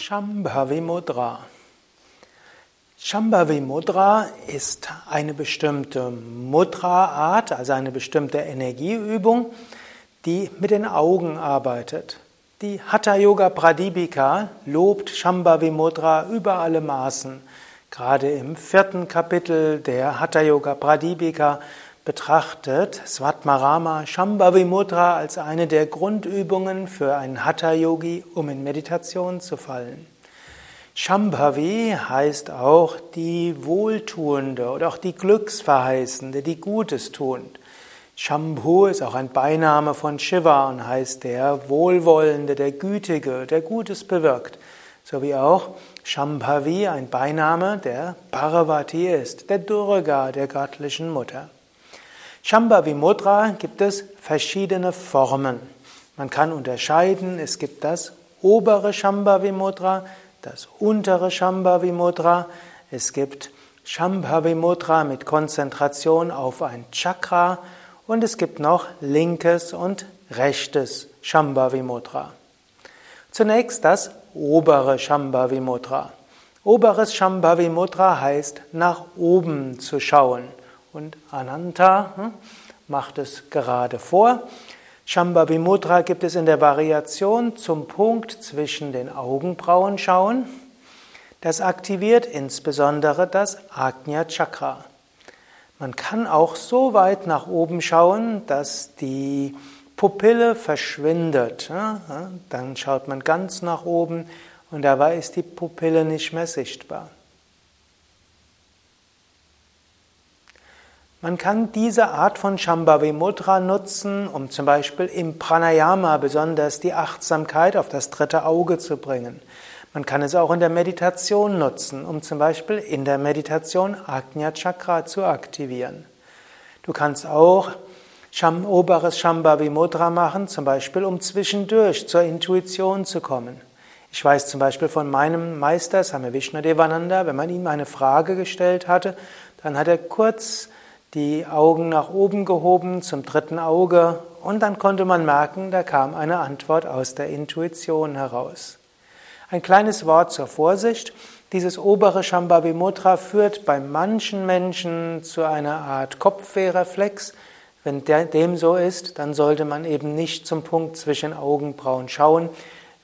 Shambhavi Mudra. Shambhavi Mudra ist eine bestimmte Mudra-Art, also eine bestimmte Energieübung, die mit den Augen arbeitet. Die Hatha Yoga Pradipika lobt Shambhavi Mudra über alle Maßen. Gerade im vierten Kapitel der Hatha Yoga Pradipika betrachtet Svatmarama Shambhavi Mudra als eine der Grundübungen für einen Hatha Yogi, um in Meditation zu fallen. Shambhavi heißt auch die Wohltuende oder auch die Glücksverheißende, die Gutes tut. Shambhu ist auch ein Beiname von Shiva und heißt der Wohlwollende, der Gütige, der Gutes bewirkt. So wie auch Shambhavi ein Beiname der Parvati ist, der Durga, der göttlichen Mutter. Shambhavi Mudra gibt es verschiedene Formen. Man kann unterscheiden, es gibt das obere Shambhavi Mudra, das untere Shambhavi Mudra, es gibt Shambhavi Mudra mit Konzentration auf ein Chakra und es gibt noch linkes und rechtes Shambhavi Mudra. Zunächst das obere Shambhavi Mudra. Oberes Shambhavi Mudra heißt nach oben zu schauen. Und Ananta hm, macht es gerade vor. Shambhavi Mudra gibt es in der Variation zum Punkt zwischen den Augenbrauen schauen. Das aktiviert insbesondere das Ajna Chakra. Man kann auch so weit nach oben schauen, dass die Pupille verschwindet. Dann schaut man ganz nach oben und dabei ist die Pupille nicht mehr sichtbar. Man kann diese Art von Shambhavi Mudra nutzen, um zum Beispiel im Pranayama besonders die Achtsamkeit auf das dritte Auge zu bringen. Man kann es auch in der Meditation nutzen, um zum Beispiel in der Meditation Ajna Chakra zu aktivieren. Du kannst auch oberes Shambhavi Mudra machen, zum Beispiel um zwischendurch zur Intuition zu kommen. Ich weiß zum Beispiel von meinem Meister, Same Vishnadevananda, wenn man ihm eine Frage gestellt hatte, dann hat er kurz die Augen nach oben gehoben zum dritten Auge und dann konnte man merken, da kam eine Antwort aus der Intuition heraus. Ein kleines Wort zur Vorsicht. Dieses obere Shambhavi Mudra führt bei manchen Menschen zu einer Art Kopfwehrreflex. Wenn dem so ist, dann sollte man eben nicht zum Punkt zwischen Augenbrauen schauen.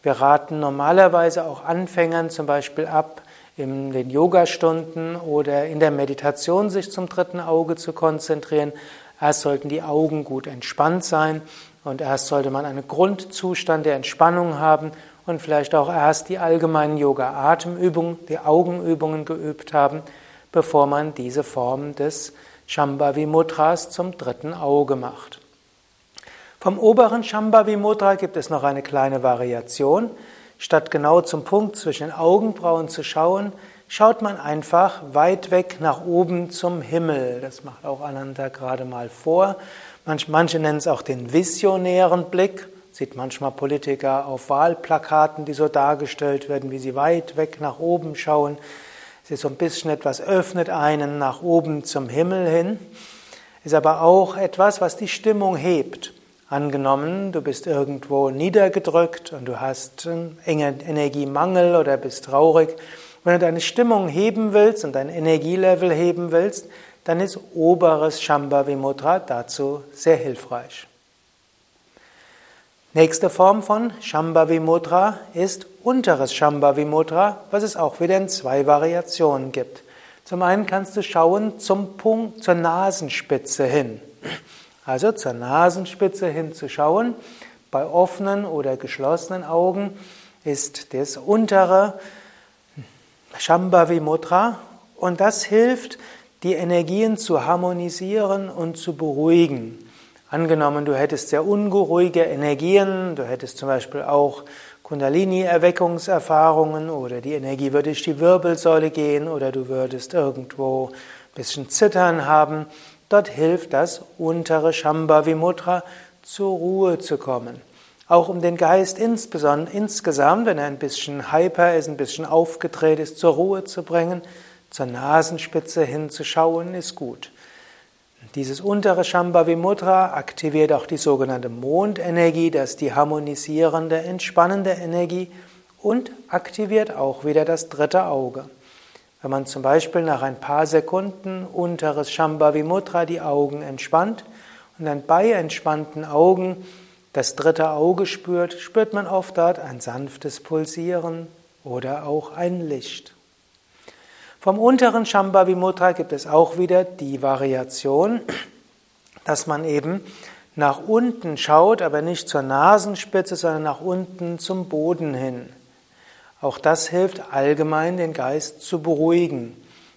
Wir raten normalerweise auch Anfängern zum Beispiel ab, in den Yogastunden oder in der Meditation sich zum dritten Auge zu konzentrieren. Erst sollten die Augen gut entspannt sein und erst sollte man einen Grundzustand der Entspannung haben und vielleicht auch erst die allgemeinen Yoga-Atemübungen, die Augenübungen geübt haben, bevor man diese Form des Shambhavi Mudras zum dritten Auge macht. Vom oberen Shambhavi Mudra gibt es noch eine kleine Variation. Statt genau zum Punkt zwischen den Augenbrauen zu schauen, schaut man einfach weit weg nach oben zum Himmel. Das macht auch Ananda gerade mal vor. Manche, manche nennen es auch den visionären Blick. Sieht manchmal Politiker auf Wahlplakaten, die so dargestellt werden, wie sie weit weg nach oben schauen. Es ist so ein bisschen etwas öffnet einen nach oben zum Himmel hin. Ist aber auch etwas, was die Stimmung hebt. Angenommen, du bist irgendwo niedergedrückt und du hast Energiemangel oder bist traurig. Wenn du deine Stimmung heben willst und dein Energielevel heben willst, dann ist oberes Shambhavi Mudra dazu sehr hilfreich. Nächste Form von Shambhavi Mudra ist unteres Shambhavi Mudra, was es auch wieder in zwei Variationen gibt. Zum einen kannst du schauen zum Punkt, zur Nasenspitze hin. Also zur Nasenspitze hinzuschauen. Bei offenen oder geschlossenen Augen ist das untere Shambhavi Mudra und das hilft, die Energien zu harmonisieren und zu beruhigen. Angenommen, du hättest sehr ungeruhige Energien, du hättest zum Beispiel auch Kundalini-Erweckungserfahrungen oder die Energie würde durch die Wirbelsäule gehen oder du würdest irgendwo ein bisschen Zittern haben, Dort hilft das untere Shambhavi Mudra zur Ruhe zu kommen. Auch um den Geist insbesondere insgesamt, wenn er ein bisschen hyper ist, ein bisschen aufgedreht ist, zur Ruhe zu bringen, zur Nasenspitze hinzuschauen, ist gut. Dieses untere Shambhavi Mudra aktiviert auch die sogenannte Mondenergie, das ist die harmonisierende, entspannende Energie. und aktiviert auch wieder das dritte Auge. Wenn man zum Beispiel nach ein paar Sekunden unteres Shambhavi Mudra die Augen entspannt und dann bei entspannten Augen das dritte Auge spürt, spürt man oft dort ein sanftes Pulsieren oder auch ein Licht. Vom unteren Shambhavi Mudra gibt es auch wieder die Variation, dass man eben nach unten schaut, aber nicht zur Nasenspitze, sondern nach unten zum Boden hin. Auch das hilft allgemein, den Geist zu beruhigen.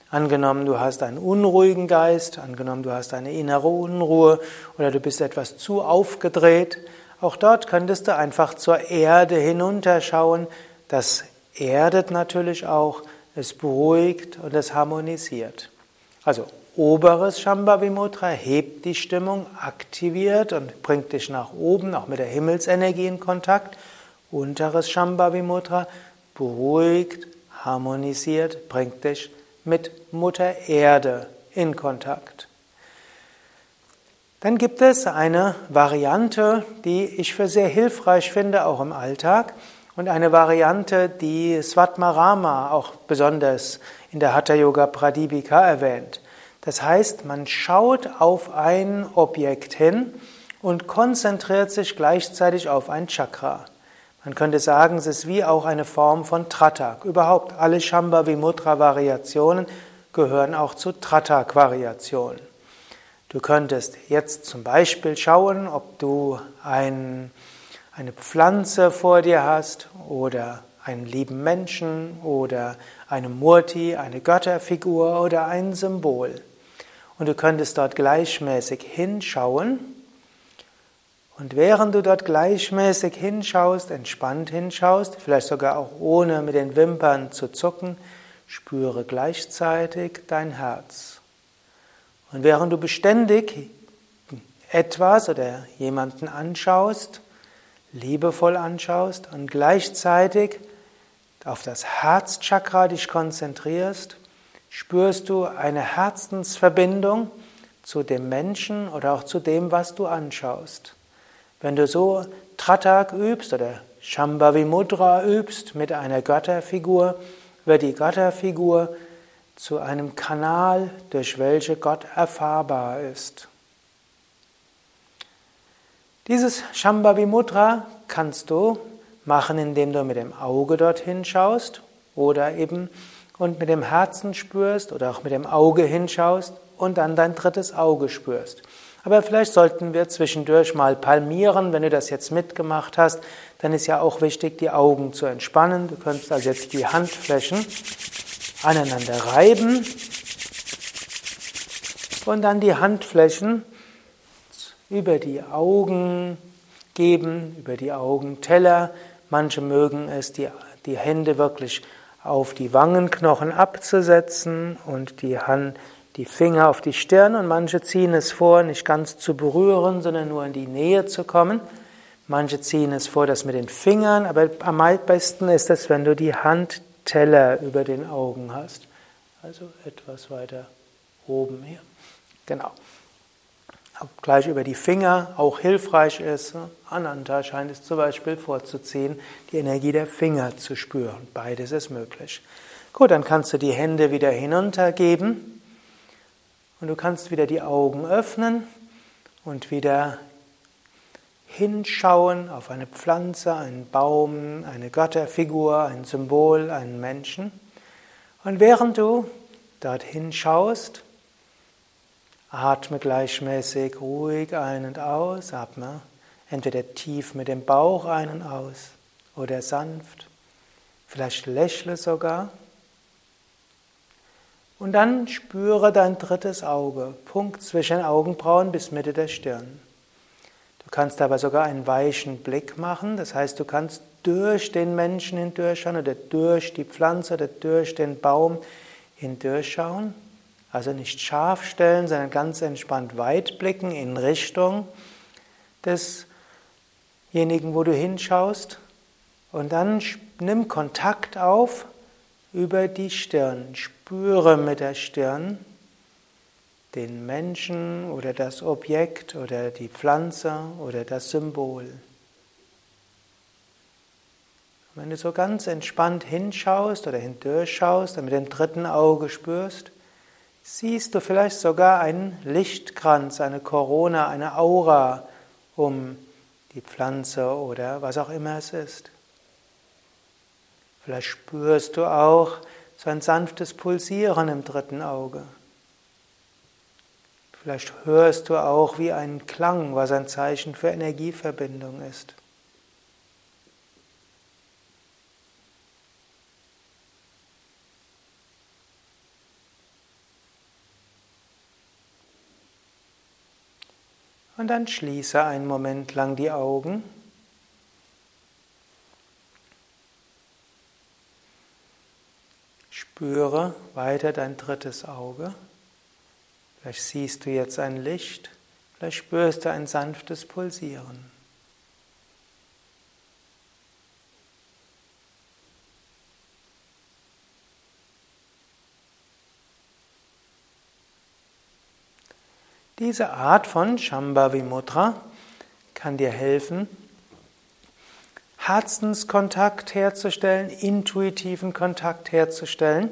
Angenommen, du hast einen unruhigen Geist, angenommen, du hast eine innere Unruhe oder du bist etwas zu aufgedreht, auch dort könntest du einfach zur Erde hinunterschauen. Das erdet natürlich auch, es beruhigt und es harmonisiert. Also oberes Shambhavi Mudra hebt die Stimmung, aktiviert und bringt dich nach oben, auch mit der Himmelsenergie in Kontakt. Unteres Shambhavi Mudra beruhigt, harmonisiert, bringt dich mit Mutter Erde in Kontakt. Dann gibt es eine Variante, die ich für sehr hilfreich finde, auch im Alltag, und eine Variante, die Svatmarama auch besonders in der Hatha Yoga Pradipika erwähnt. Das heißt, man schaut auf ein Objekt hin und konzentriert sich gleichzeitig auf ein Chakra. Man könnte sagen, es ist wie auch eine Form von Tratak. Überhaupt alle Shambhavi-Mudra-Variationen gehören auch zu Tratak-Variationen. Du könntest jetzt zum Beispiel schauen, ob du ein, eine Pflanze vor dir hast oder einen lieben Menschen oder eine Murti, eine Götterfigur oder ein Symbol. Und du könntest dort gleichmäßig hinschauen und während du dort gleichmäßig hinschaust, entspannt hinschaust, vielleicht sogar auch ohne mit den Wimpern zu zucken, spüre gleichzeitig dein Herz. Und während du beständig etwas oder jemanden anschaust, liebevoll anschaust und gleichzeitig auf das Herzchakra dich konzentrierst, spürst du eine Herzensverbindung zu dem Menschen oder auch zu dem, was du anschaust. Wenn du so Tratak übst oder Shambhavi Mudra übst mit einer Götterfigur, wird die Götterfigur zu einem Kanal, durch welche Gott erfahrbar ist. Dieses Shambhavi Mudra kannst du machen, indem du mit dem Auge dorthin schaust oder eben und mit dem Herzen spürst oder auch mit dem Auge hinschaust und dann dein drittes Auge spürst. Aber vielleicht sollten wir zwischendurch mal palmieren. Wenn du das jetzt mitgemacht hast, dann ist ja auch wichtig, die Augen zu entspannen. Du könntest also jetzt die Handflächen aneinander reiben und dann die Handflächen über die Augen geben, über die Augenteller. Manche mögen es, die, die Hände wirklich auf die Wangenknochen abzusetzen und die Hand die Finger auf die Stirn und manche ziehen es vor, nicht ganz zu berühren, sondern nur in die Nähe zu kommen. Manche ziehen es vor, das mit den Fingern, aber am besten ist es, wenn du die Handteller über den Augen hast. Also etwas weiter oben hier. Genau. Auch gleich über die Finger auch hilfreich ist. Ananta scheint es zum Beispiel vorzuziehen, die Energie der Finger zu spüren. Beides ist möglich. Gut, dann kannst du die Hände wieder hinuntergeben und du kannst wieder die Augen öffnen und wieder hinschauen auf eine Pflanze, einen Baum, eine Götterfigur, ein Symbol, einen Menschen. Und während du dorthin schaust, atme gleichmäßig ruhig ein und aus, atme entweder tief mit dem Bauch ein und aus oder sanft, vielleicht lächle sogar. Und dann spüre dein drittes Auge, Punkt zwischen Augenbrauen bis Mitte der Stirn. Du kannst aber sogar einen weichen Blick machen, das heißt, du kannst durch den Menschen hindurchschauen oder durch die Pflanze oder durch den Baum hindurchschauen. Also nicht scharf stellen, sondern ganz entspannt weit blicken in Richtung desjenigen, wo du hinschaust. Und dann nimm Kontakt auf über die Stirn. Spüre mit der Stirn den Menschen oder das Objekt oder die Pflanze oder das Symbol. Wenn du so ganz entspannt hinschaust oder hindurchschaust und mit dem dritten Auge spürst, siehst du vielleicht sogar einen Lichtkranz, eine Corona, eine Aura um die Pflanze oder was auch immer es ist. Vielleicht spürst du auch so ein sanftes Pulsieren im dritten Auge. Vielleicht hörst du auch wie einen Klang, was ein Zeichen für Energieverbindung ist. Und dann schließe einen Moment lang die Augen. Spüre weiter dein drittes Auge. Vielleicht siehst du jetzt ein Licht, vielleicht spürst du ein sanftes Pulsieren. Diese Art von Shambhavi Mudra kann dir helfen, Herzenskontakt herzustellen, intuitiven Kontakt herzustellen,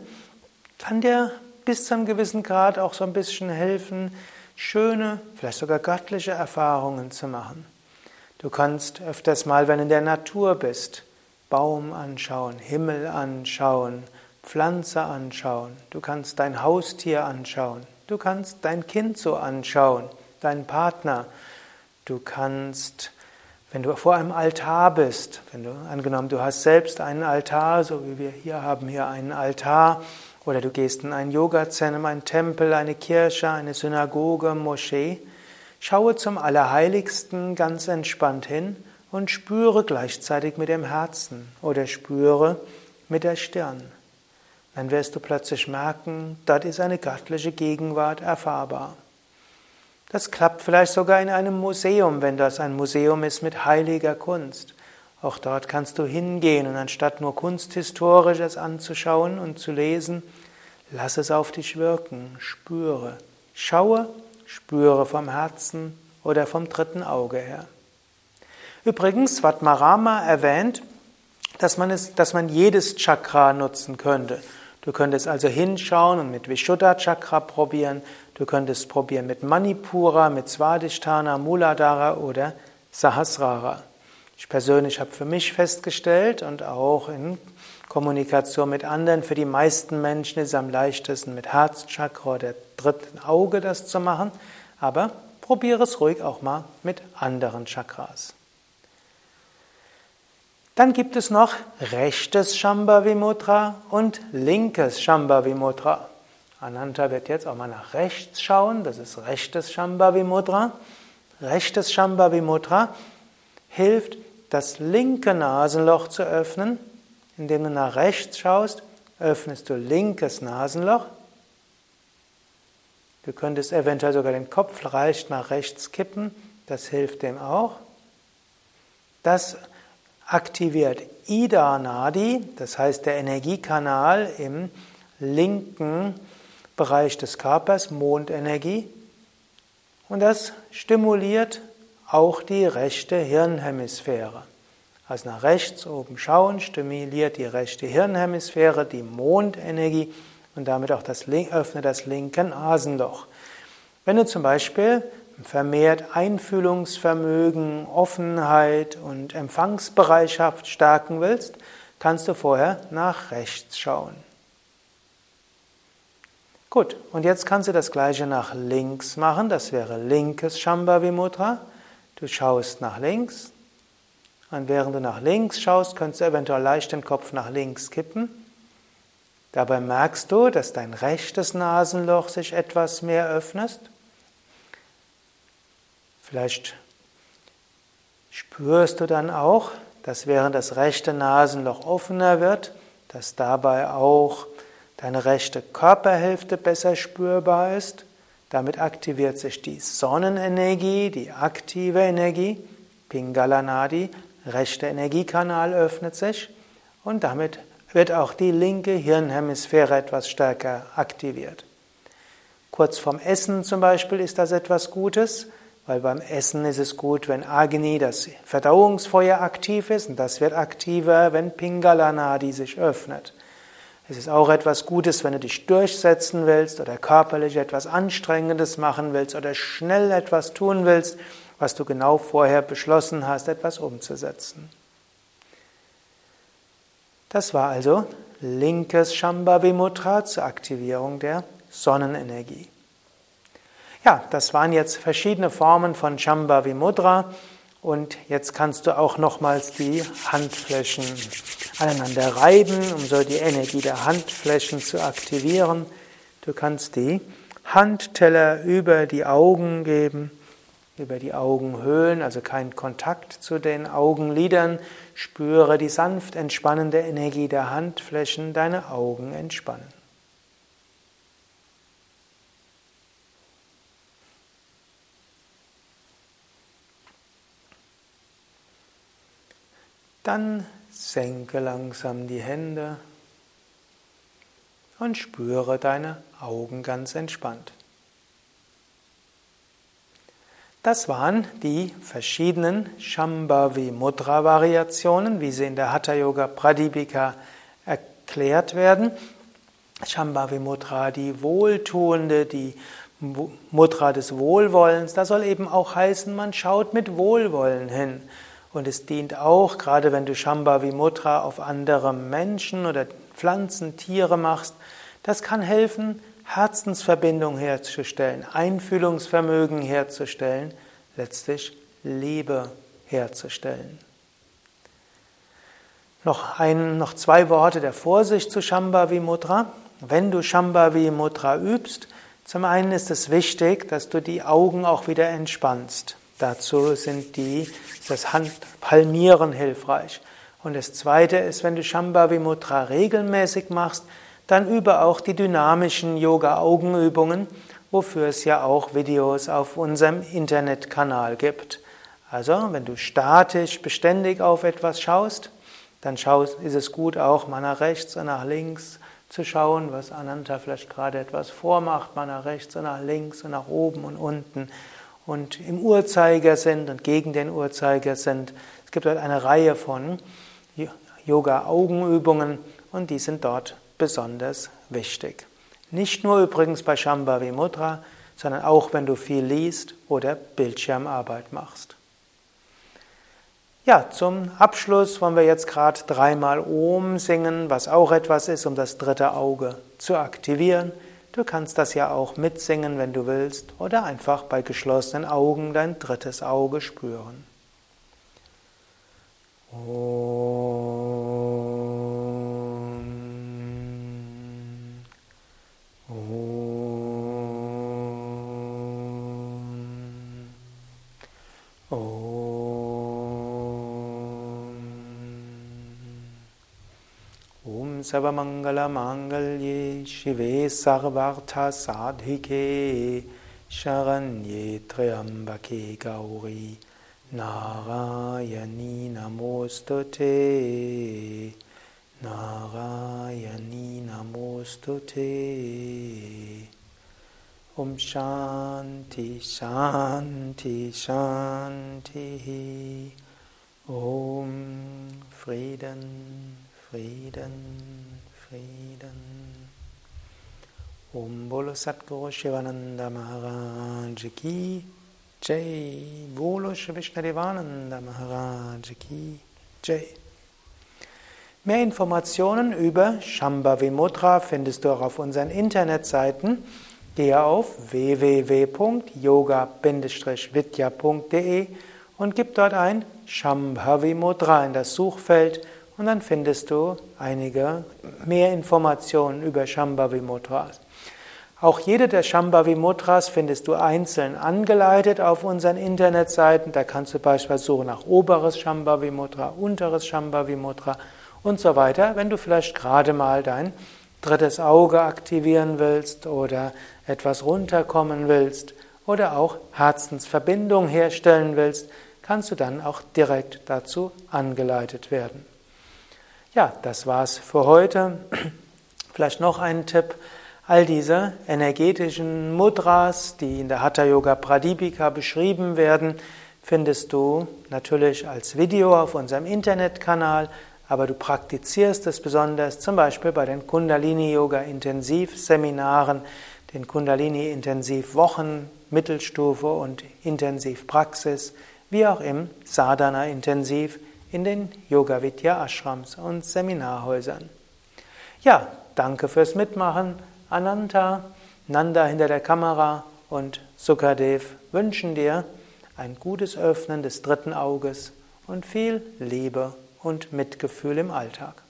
kann dir bis zu einem gewissen Grad auch so ein bisschen helfen, schöne, vielleicht sogar göttliche Erfahrungen zu machen. Du kannst öfters mal, wenn du in der Natur bist, Baum anschauen, Himmel anschauen, Pflanze anschauen, du kannst dein Haustier anschauen, Du kannst dein Kind so anschauen, deinen Partner. Du kannst, wenn du vor einem Altar bist, wenn du angenommen, du hast selbst einen Altar, so wie wir hier haben hier einen Altar, oder du gehst in ein Yoga-Zentrum, einen Tempel, eine Kirche, eine Synagoge, Moschee, schaue zum Allerheiligsten ganz entspannt hin und spüre gleichzeitig mit dem Herzen oder spüre mit der Stirn dann wirst du plötzlich merken, dort ist eine göttliche Gegenwart erfahrbar. Das klappt vielleicht sogar in einem Museum, wenn das ein Museum ist mit heiliger Kunst. Auch dort kannst du hingehen und anstatt nur Kunsthistorisches anzuschauen und zu lesen, lass es auf dich wirken, spüre, schaue, spüre vom Herzen oder vom dritten Auge her. Übrigens, Svatmarama erwähnt, dass man, es, dass man jedes Chakra nutzen könnte. Du könntest also hinschauen und mit Vishuddha Chakra probieren. Du könntest probieren mit Manipura, mit Swadhisthana, Muladhara oder Sahasrara. Ich persönlich habe für mich festgestellt und auch in Kommunikation mit anderen, für die meisten Menschen ist es am leichtesten mit Herzchakra oder dritten Auge das zu machen, aber probiere es ruhig auch mal mit anderen Chakras. Dann gibt es noch rechtes Shambhavi Mudra und linkes Shambhavi Mudra. Ananta wird jetzt auch mal nach rechts schauen, das ist rechtes Shambhavi Mudra. Rechtes Shambhavi Mudra hilft, das linke Nasenloch zu öffnen. Indem du nach rechts schaust, öffnest du linkes Nasenloch. Du könntest eventuell sogar den Kopf leicht nach rechts kippen, das hilft dem auch. Das aktiviert Ida Nadi, das heißt der Energiekanal im linken Bereich des Körpers, Mondenergie. Und das stimuliert auch die rechte Hirnhemisphäre. Also nach rechts oben schauen, stimuliert die rechte Hirnhemisphäre die Mondenergie und damit auch das, öffnet das linke Nasenloch. Wenn du zum Beispiel vermehrt Einfühlungsvermögen, Offenheit und Empfangsbereitschaft stärken willst, kannst du vorher nach rechts schauen. Gut, und jetzt kannst du das gleiche nach links machen, das wäre linkes Shambhavi Mudra. Du schaust nach links und während du nach links schaust, kannst du eventuell leicht den Kopf nach links kippen. Dabei merkst du, dass dein rechtes Nasenloch sich etwas mehr öffnet. Vielleicht spürst du dann auch, dass während das rechte Nasenloch offener wird, dass dabei auch deine rechte Körperhälfte besser spürbar ist. Damit aktiviert sich die Sonnenenergie, die aktive Energie, Pingala Nadi, rechter Energiekanal öffnet sich und damit wird auch die linke Hirnhemisphäre etwas stärker aktiviert. Kurz vorm Essen zum Beispiel ist das etwas Gutes. Weil beim Essen ist es gut, wenn Agni, das Verdauungsfeuer, aktiv ist und das wird aktiver, wenn Pingalanadi sich öffnet. Es ist auch etwas Gutes, wenn du dich durchsetzen willst oder körperlich etwas Anstrengendes machen willst oder schnell etwas tun willst, was du genau vorher beschlossen hast, etwas umzusetzen. Das war also linkes Shambhavi Mudra zur Aktivierung der Sonnenenergie. Ja, das waren jetzt verschiedene Formen von Shambhavi Mudra und jetzt kannst du auch nochmals die Handflächen aneinander reiben, um so die Energie der Handflächen zu aktivieren. Du kannst die Handteller über die Augen geben, über die Augenhöhlen, also kein Kontakt zu den Augenlidern. Spüre die sanft entspannende Energie der Handflächen, deine Augen entspannen. Dann senke langsam die Hände und spüre deine Augen ganz entspannt. Das waren die verschiedenen Shambhavi Mudra Variationen, wie sie in der Hatha Yoga Pradipika erklärt werden. Shambhavi Mudra, die wohltuende, die Mudra des Wohlwollens, das soll eben auch heißen, man schaut mit Wohlwollen hin. Und es dient auch, gerade wenn du Shambhavi Mudra auf andere Menschen oder Pflanzen, Tiere machst, das kann helfen, Herzensverbindung herzustellen, Einfühlungsvermögen herzustellen, letztlich Liebe herzustellen. Noch, ein, noch zwei Worte der Vorsicht zu Shambhavi Mudra. Wenn du Shambhavi Mudra übst, zum einen ist es wichtig, dass du die Augen auch wieder entspannst. Dazu sind die, das Handpalmieren hilfreich. Und das zweite ist, wenn du Shambhavi Mudra regelmäßig machst, dann übe auch die dynamischen Yoga-Augenübungen, wofür es ja auch Videos auf unserem Internetkanal gibt. Also, wenn du statisch beständig auf etwas schaust, dann schaust, ist es gut, auch mal nach rechts und nach links zu schauen, was Ananta vielleicht gerade etwas vormacht, mal nach rechts und nach links und nach oben und unten und im Uhrzeigersinn und gegen den Uhrzeigersinn. Es gibt dort eine Reihe von Yoga-Augenübungen und die sind dort besonders wichtig. Nicht nur übrigens bei Shambhavi Mudra, sondern auch wenn du viel liest oder Bildschirmarbeit machst. Ja, zum Abschluss wollen wir jetzt gerade dreimal Om singen, was auch etwas ist, um das dritte Auge zu aktivieren. Du kannst das ja auch mitsingen, wenn du willst, oder einfach bei geschlossenen Augen dein drittes Auge spüren. सर्वमङ्गलमाङ्गल्ये शिवे सर्वार्थसाधिके शरण्ये त्र्यम्बके गौरी नारायणी नमोऽस्तु ते नारायणी नमोऽस्तु ते ॐ शान्ति शान्ति शान्तिः ॐ Frieden Frieden, Frieden. Om Bolo Satguru Shivananda Maharaj Ki Jai. Bolo Vishnadevananda Maharaj Ki Jai. Mehr Informationen über Shambhavi Mudra findest du auch auf unseren Internetseiten. Gehe auf www.yoga-vidya.de und gib dort ein Shambhavi Mudra in das Suchfeld und dann findest du einige mehr Informationen über Shambhavi Mudras. Auch jede der Shambhavi Mudras findest du einzeln angeleitet auf unseren Internetseiten. Da kannst du beispielsweise suchen nach oberes Shambhavi Mudra, unteres Shambhavi Mudra und so weiter. Wenn du vielleicht gerade mal dein drittes Auge aktivieren willst oder etwas runterkommen willst oder auch Herzensverbindung herstellen willst, kannst du dann auch direkt dazu angeleitet werden. Ja, das war's für heute. Vielleicht noch ein Tipp. All diese energetischen Mudras, die in der Hatha Yoga Pradipika beschrieben werden, findest du natürlich als Video auf unserem Internetkanal, aber du praktizierst es besonders zum Beispiel bei den Kundalini Yoga Intensivseminaren, den Kundalini Intensivwochen, Mittelstufe und Intensivpraxis, wie auch im Sadhana Intensiv in den Yoga Vidya Ashrams und Seminarhäusern. Ja, danke fürs Mitmachen. Ananta, Nanda hinter der Kamera und Sukadev wünschen dir ein gutes Öffnen des dritten Auges und viel Liebe und Mitgefühl im Alltag.